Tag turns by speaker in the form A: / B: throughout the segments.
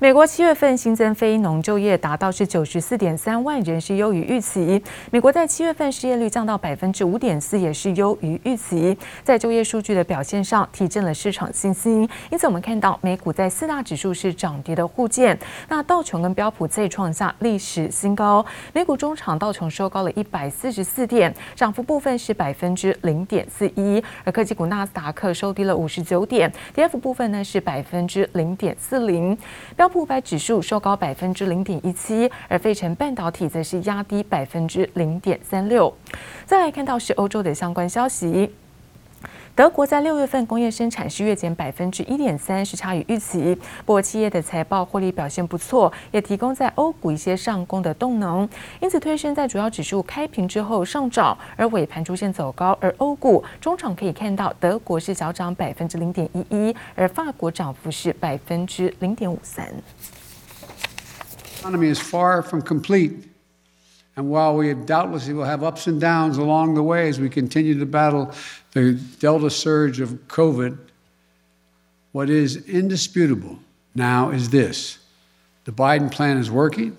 A: 美国七月份新增非农就业达到是九十四点三万人，是优于预期。美国在七月份失业率降到百分之五点四，也是优于预期。在就业数据的表现上，提振了市场信心。因此，我们看到美股在四大指数是涨跌的互见。那道琼跟标普再创下历史新高。美股中场道琼收高了一百四十四点，涨幅部分是百分之零点四一。而科技股纳斯达克收低了五十九点，跌幅部分呢是百分之零点四零。标普五百指数收高百分之零点一七，而费城半导体则是压低百分之零点三六。再来看到是欧洲的相关消息。德国在六月份工业生产是月减百分之一点三，是差于预期。不过企业的财报获利表现不错，也提供在欧股一些上攻的动能，因此推升在主要指数开平之后上涨，而尾盘出现走高。而欧股中场可以看到，德国是小涨百分之零点一一，而法国涨幅是百分之零点五三。
B: Economy is far from complete, and while we doubtlessly will have ups and downs along the way as we continue to battle. The Delta surge of COVID, what is indisputable now is this the Biden plan is working,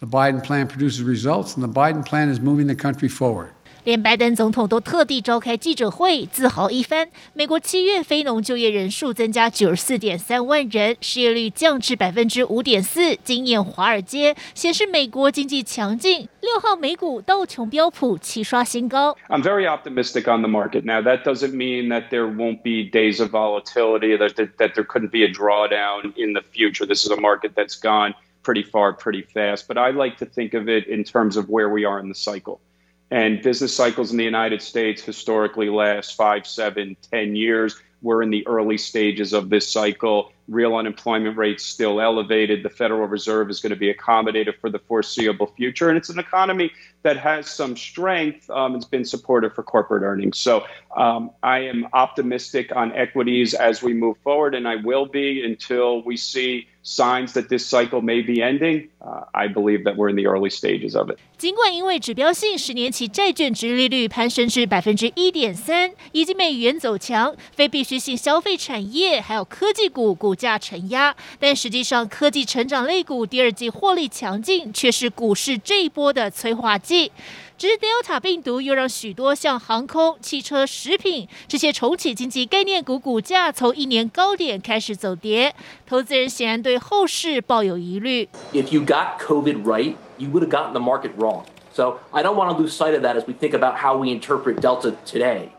B: the Biden plan produces results, and the Biden plan is moving the country forward.
C: 连拜登总统都特地召开记者会，自豪一番。美国七月非农就业人数增加九十四点三万人，失业率降至百分之五点四，惊艳华尔街，显示美国经济强劲。六号美股道琼标普齐刷新高。
D: I'm very optimistic on the market. Now that doesn't mean that there won't be days of volatility, that that, that there couldn't be a drawdown in the future. This is a market that's gone pretty far, pretty fast. But I like to think of it in terms of where we are in the cycle. And business cycles in the United States historically last five, seven, ten years. We're in the early stages of this cycle. Real unemployment rates still elevated. The Federal Reserve is going to be accommodative for the foreseeable future. And it's an economy that has some strength. Um, it's been supportive for corporate earnings. So um, I am optimistic on equities as we move forward, and I will be until we see signs that this cycle may be ending. I believe that we're in the early stages of it.
C: 尽管因为指标性十年期债券殖利率攀升至百分之一点三，以及美元走强，非必需性消费产业还有科技股股价承压，但实际上科技成长类股第二季获利强劲，却是股市这一波的催化剂。只是 Delta 病毒又让许多像航空、汽车、食品这些重启经济概念股股价从一年高点开始走跌，投资人显然对后市抱有疑虑。
E: If you got COVID right, you would have gotten the market wrong. So I don't want to lose sight of that as we think about how we interpret Delta today.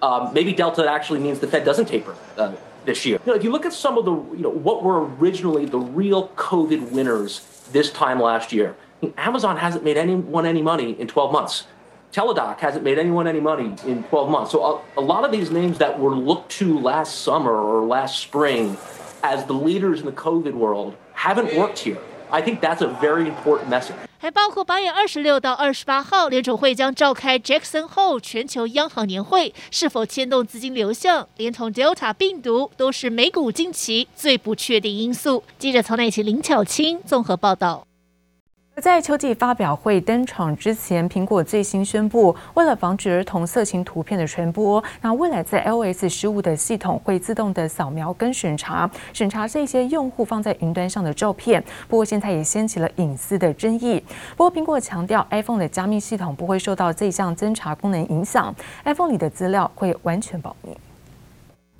E: Um, maybe Delta actually means the Fed doesn't taper uh, this year. You know, if you look at some of the, you know, what were originally the real COVID winners this time last year. Amazon hasn't made anyone any money in 12 months. Teladoc hasn't made anyone any money in 12 months. So a, a, lot of these names that were looked to last summer or last spring as the leaders in the COVID world haven't worked here. I think that's a very important message.
C: 还包括八月二十六到二十八号，联准会将召开 Jackson Hole 全球央行年会，是否牵动资金流向，连同 Delta 病毒，都是美股近期最不确定因素。记者曹乃琪、林巧清综合报道。
A: 在秋季发表会登场之前，苹果最新宣布，为了防止儿童色情图片的传播，那未来在 iOS 十五的系统会自动的扫描跟审查，审查这些用户放在云端上的照片。不过现在也掀起了隐私的争议。不过苹果强调，iPhone 的加密系统不会受到这项侦查功能影响，iPhone 里的资料会完全保密。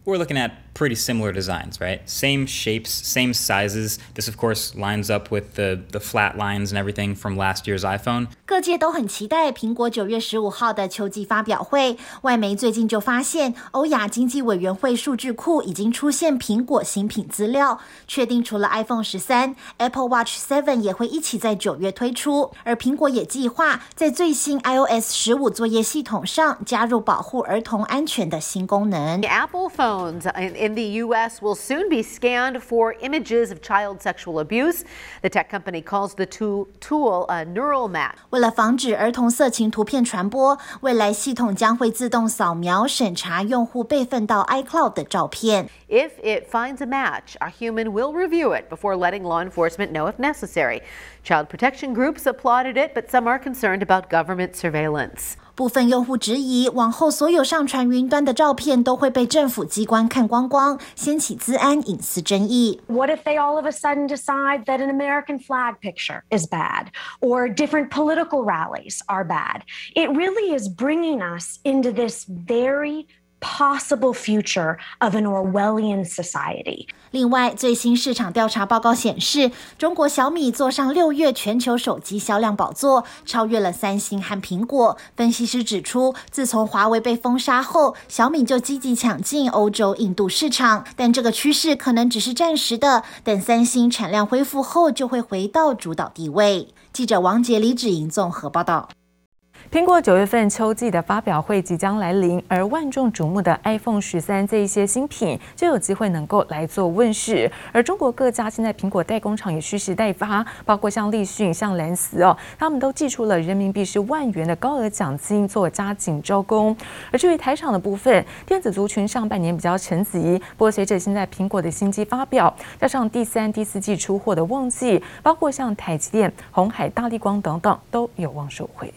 F: We're looking at pretty similar designs, right? Same shapes, same sizes. This, of course, lines up with the, the flat lines and everything from last year's iPhone.
C: 各界都很期待苹果九月十五号的秋季发表会。外媒最近就发现，欧亚经济委员会数据库已经出现苹果新品资料，确定除了 iPhone 十三，Apple Watch Seven 也会一起在九月推出。而苹果也计划在最新 iOS 十五作业系统上加入保护儿童安全的新功能。
G: Apple phones in the U.S. will soon be scanned for images of child sexual abuse. The tech company calls the tool a neural match.
C: 为了防止儿童色情图片传播，未来系统将会自动扫描审查用户备份到 iCloud 的照片。
G: If it finds a match, a human will review it before letting law enforcement know if necessary. Child protection groups applauded it, but some are concerned about government surveillance.
H: 部分用户质疑，往后所有上传云端的照片都会被政府机关看光光，掀起资安隐私争议。
I: What if they all of a sudden decide that an American flag picture is bad, or different political rallies are bad? It really is bringing us into this very possible future of an Orwellian society.
H: 另外，最新市场调查报告显示，中国小米坐上六月全球手机销量宝座，超越了三星和苹果。分析师指出，自从华为被封杀后，小米就积极抢进欧洲、印度市场，但这个趋势可能只是暂时的，等三星产量恢复后，就会回到主导地位。记者王杰、李芷莹综合报道。
A: 苹果九月份秋季的发表会即将来临，而万众瞩目的 iPhone 十三这一些新品就有机会能够来做问世。而中国各家现在苹果代工厂也蓄势待发，包括像立讯、像蓝思哦，他们都寄出了人民币是万元的高额奖金做加紧招工。而至于台厂的部分，电子族群上半年比较沉寂，不过随着现在苹果的新机发表，加上第三、第四季出货的旺季，包括像台积电、红海、大立光等等，都有望收回。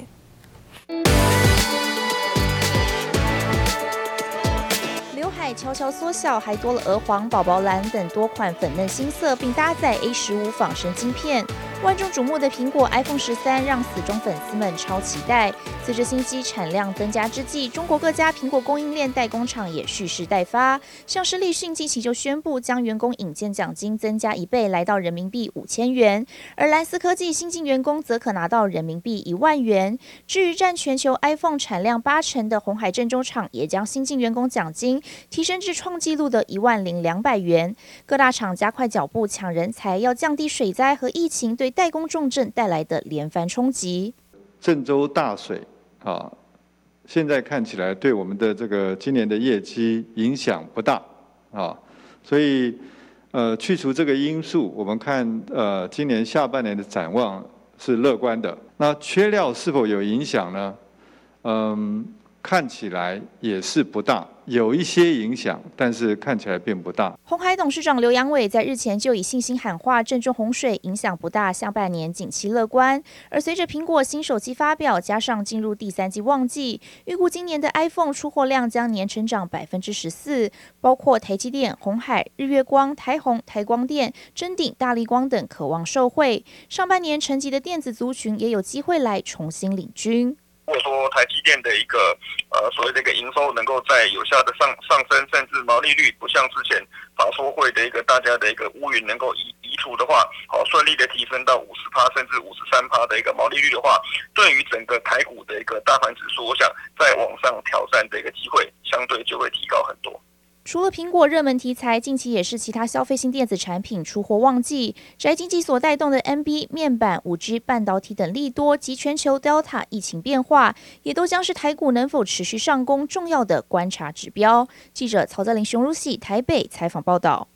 J: 刘海悄悄缩小，还多了鹅黄、宝宝蓝等多款粉嫩新色，并搭载 A 十五仿生晶片。万众瞩目的苹果 iPhone 十三让死忠粉丝们超期待。随着新机产量增加之际，中国各家苹果供应链代工厂也蓄势待发。像是立讯近期就宣布将员工引荐奖金增加一倍，来到人民币五千元；而蓝思科技新进员工则可拿到人民币一万元。至于占全球 iPhone 产量八成的鸿海郑州厂，也将新进员工奖金提升至创纪录的一万零两百元。各大厂加快脚步抢人才，要降低水灾和疫情对代工重镇带来的连番冲击。
K: 郑州大水啊，现在看起来对我们的这个今年的业绩影响不大啊，所以呃去除这个因素，我们看呃今年下半年的展望是乐观的。那缺料是否有影响呢？嗯，看起来也是不大。有一些影响，但是看起来并不大。
J: 鸿海董事长刘扬伟在日前就以信心喊话，郑州洪水影响不大，下半年景气乐观。而随着苹果新手机发表，加上进入第三季旺季，预估今年的 iPhone 出货量将年成长百分之十四。包括台积电、红海、日月光、台虹、台光电、臻鼎、大立光等，渴望受惠。上半年沉寂的电子族群也有机会来重新领军。
L: 如果说台积电的一个呃所谓的一个营收能够在有效的上上升，甚至毛利率不像之前法说会的一个大家的一个乌云能够移移除的话，好顺利的提升到五十趴甚至五十三趴的一个毛利率的话，对于整个台股的一个大盘指数，我想再往上挑战的一个机会相对就会提高很多。
J: 除了苹果热门题材，近期也是其他消费性电子产品出货旺季。宅经济所带动的 NB 面板、五 G 半导体等利多，及全球 Delta 疫情变化，也都将是台股能否持续上攻重要的观察指标。记者曹泽林、熊如喜台北采访报道。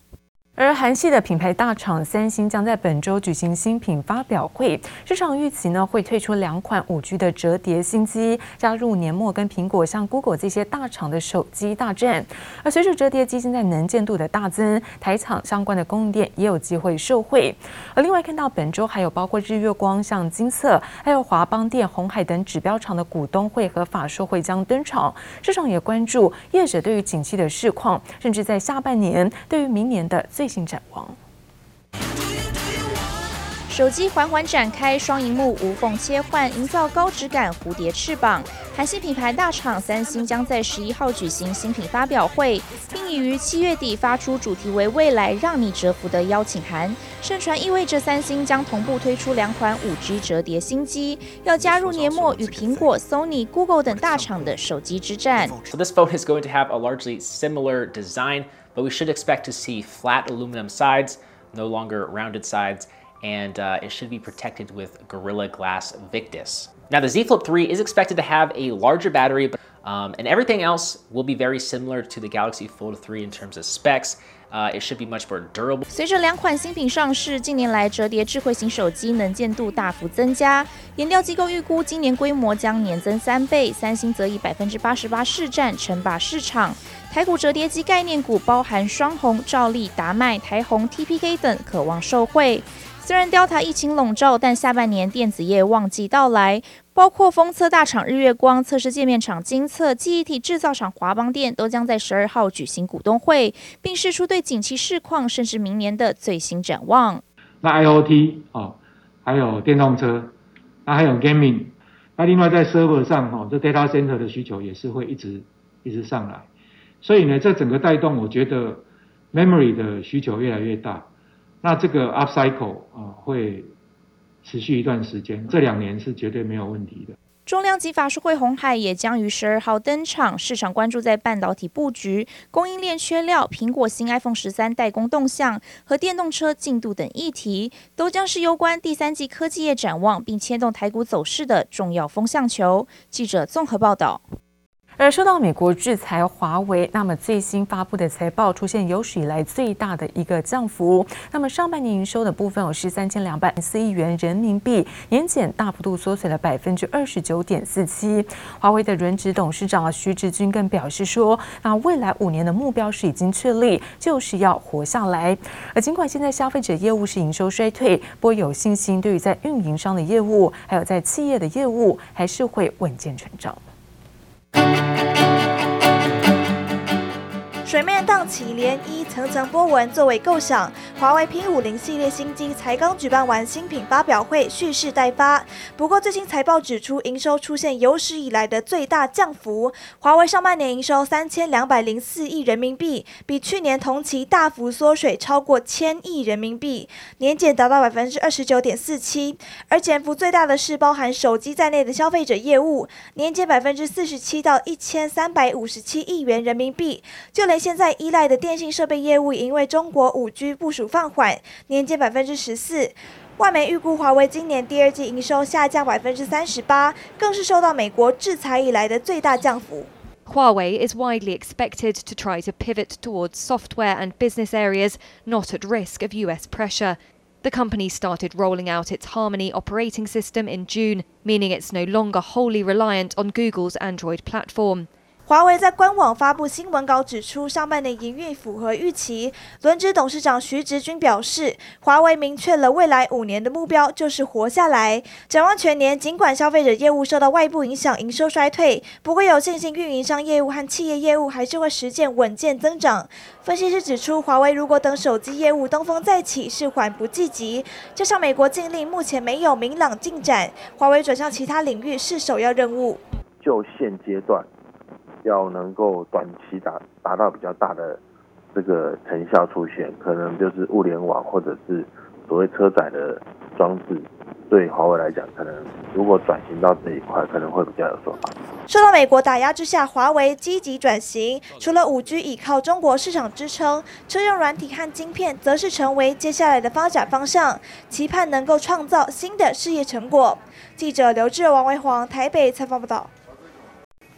A: 而韩系的品牌大厂三星将在本周举行新品发表会，市场预期呢会推出两款五 G 的折叠新机，加入年末跟苹果、像 Google 这些大厂的手机大战。而随着折叠机现在能见度的大增，台厂相关的供应链也有机会受惠。而另外看到本周还有包括日月光、像金色，还有华邦电、红海等指标厂的股东会和法说会将登场，市场也关注业者对于景气的市况，甚至在下半年对于明年的最。最新展望，
J: 手机缓缓展开，双荧幕无缝切换，营造高质感蝴蝶翅膀。韩系品牌大厂三星将在十一号举行新品发表会，并已于七月底发出主题为“未来让你折服”的邀请函。盛传意味着三星将同步推出两款五 G 折叠新机，要加入年末与苹果、Sony、Google 等大厂的手机之战。
M: So this phone is going to have a largely similar design. But we should expect to see flat aluminum sides, no longer rounded sides, and uh, it should be protected with Gorilla Glass Victus. Now the Z Flip 3 is expected to have a larger battery, um, and everything else will be very similar to the Galaxy Fold 3 in terms of specs.
J: 随着两款新品上市，近年来折叠智慧型手机能见度大幅增加。研调机构预估今年规模将年增三倍，三星则以百分之八十八市占称霸市场。台股折叠机概念股包含双红、兆利、达迈、台红、TPK 等，可望受惠。虽然 Delta 疫情笼罩，但下半年电子业旺季到来。
N: 包括封测大厂日月光、测试界面厂精测、记忆体制造厂华邦电，都将在十二号举行股东会，并释出对景气市况甚至明年的最新展望。
O: 那 IoT 哦，还有电动车，那还有 gaming，那另外在 server 上哦，这 data center 的需求也是会一直一直上来，所以呢，这整个带动，我觉得 memory 的需求越来越大，那这个 upcycle 啊会。持续一段时间，这两年是绝对没有问题的。
N: 重量级法说会红海也将于十二号登场，市场关注在半导体布局、供应链缺料、苹果新 iPhone 十三代工动向和电动车进度等议题，都将是攸关第三季科技业展望并牵动台股走势的重要风向球。记者综合报道。
A: 而受到美国制裁，华为那么最新发布的财报出现有史以来最大的一个降幅。那么上半年营收的部分有是三千两百四亿元人民币，年减大幅度缩水了百分之二十九点四七。华为的轮值董事长徐直军更表示说，那未来五年的目标是已经确立，就是要活下来。而尽管现在消费者业务是营收衰退，不过有信心，对于在运营商的业务，还有在企业的业务，还是会稳健成长。
N: thank you 水面荡起涟漪，层层波纹作为构想。华为 P 五零系列新机才刚举办完新品发表会，蓄势待发。不过最新财报指出，营收出现有史以来的最大降幅。华为上半年营收三千两百零四亿人民币，比去年同期大幅缩水超过千亿人民币，年减达到百分之二十九点四七。而减幅最大的是包含手机在内的消费者业务，年减百分之四十七到一千三百五十七亿元人民币。就连现在依赖的电信设备业务，因为中国五 G 部署放缓，年减百分之十四。外媒预估华为今年第二季营收下降百分之三十八，更是受到美国制裁以来的最大降幅。
P: Huawei is widely expected to try to pivot towards software and business areas not at risk of US pressure. The company started rolling out its Harmony operating system in June, meaning it's no longer wholly reliant on Google's Android platform.
N: 华为在官网发布新闻稿指出，上半年营运符合预期。轮值董事长徐直军表示，华为明确了未来五年的目标，就是活下来。展望全年，尽管消费者业务受到外部影响，营收衰退，不过有信心运营商业务和企业业务还是会实现稳健增长。分析师指出，华为如果等手机业务东风再起，是缓不济急。加上美国禁令目前没有明朗进展，华为转向其他领域是首要任务。
Q: 就现阶段。要能够短期达达到比较大的这个成效出现，可能就是物联网或者是所谓车载的装置，对华为来讲，可能如果转型到这一块，可能会比较有所帮助。
N: 受到美国打压之下，华为积极转型，除了五 G 倚靠中国市场支撑，车用软体和晶片则是成为接下来的发展方向，期盼能够创造新的事业成果。记者刘志、王维煌台北采访报道。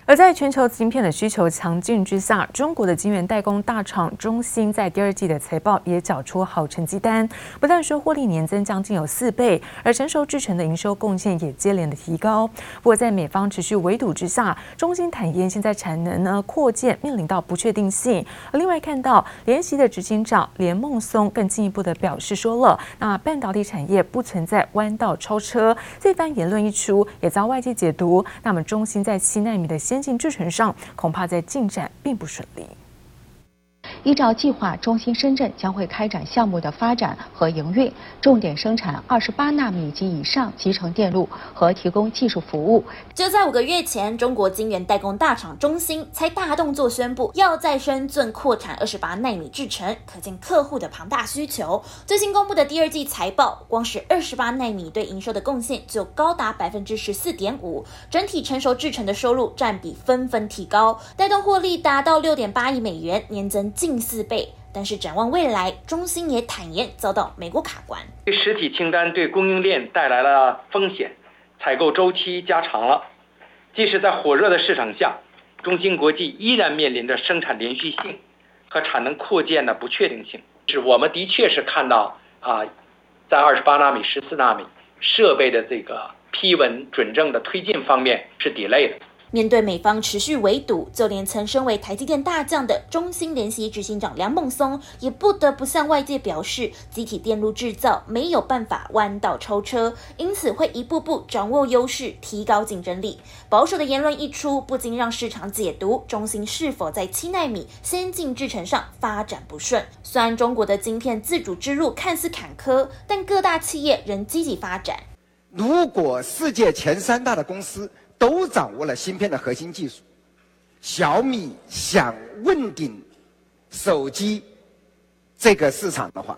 A: 而在全球晶片的需求强劲之下，中国的晶圆代工大厂中芯在第二季的财报也缴出好成绩单，不但说获利年增将近有四倍，而成熟制程的营收贡献也接连的提高。不过在美方持续围堵之下，中芯坦言现在产能呢扩建面临到不确定性。另外看到联席的执行长连孟松更进一步的表示说了，那半导体产业不存在弯道超车。这番言论一出，也遭外界解读，那么中芯在七纳米的先先进制程上恐怕在进展并不顺利。
G: 依照计划，中芯深圳将会开展项目的发展和营运，重点生产二十八纳米及以上集成电路和提供技术服务。
R: 就在五个月前，中国晶圆代工大厂中芯才大动作宣布要在深圳扩产二十八纳米制程，可见客户的庞大需求。最新公布的第二季财报，光是二十八纳米对营收的贡献就高达百分之十四点五，整体成熟制程的收入占比纷纷提高，带动获利达到六点八亿美元，年增。近四倍，但是展望未来，中芯也坦言遭到美国卡关。
S: 实体清单对供应链带来了风险，采购周期加长了。即使在火热的市场下，中芯国际依然面临着生产连续性和产能扩建的不确定性。是我们的确是看到啊，在二十八纳米、十四纳米设备的这个批文准证的推进方面是 delay 的。
R: 面对美方持续围堵，就连曾身为台积电大将的中芯联席执行长梁孟松也不得不向外界表示，积体电路制造没有办法弯道超车，因此会一步步掌握优势，提高竞争力。保守的言论一出，不禁让市场解读中芯是否在七奈米先进制程上发展不顺。虽然中国的晶片自主之路看似坎坷，但各大企业仍积极发展。
T: 如果世界前三大的公司都掌握了芯片的核心技术，小米想问鼎手机这个市场的话，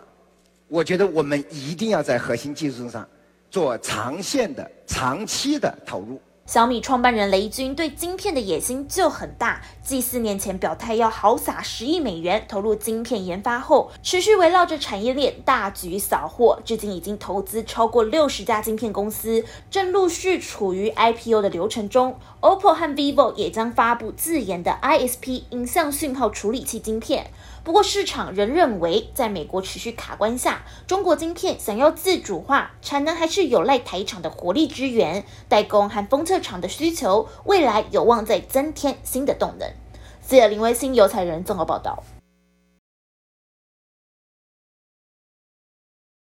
T: 我觉得我们一定要在核心技术上做长线的、长期的投入。
R: 小米创办人雷军对晶片的野心就很大，继四年前表态要豪撒十亿美元投入晶片研发后，持续围绕着产业链大举扫货，至今已经投资超过六十家晶片公司，正陆续处于 IPO 的流程中。OPPO 和 VIVO 也将发布自研的 ISP 影像讯号处理器晶片。不过，市场仍认为，在美国持续卡关下，中国晶片想要自主化，产能还是有赖台厂的活力支援，代工和封测场的需求，未来有望再增添新的动能。记者林威星、有彩人综合报道。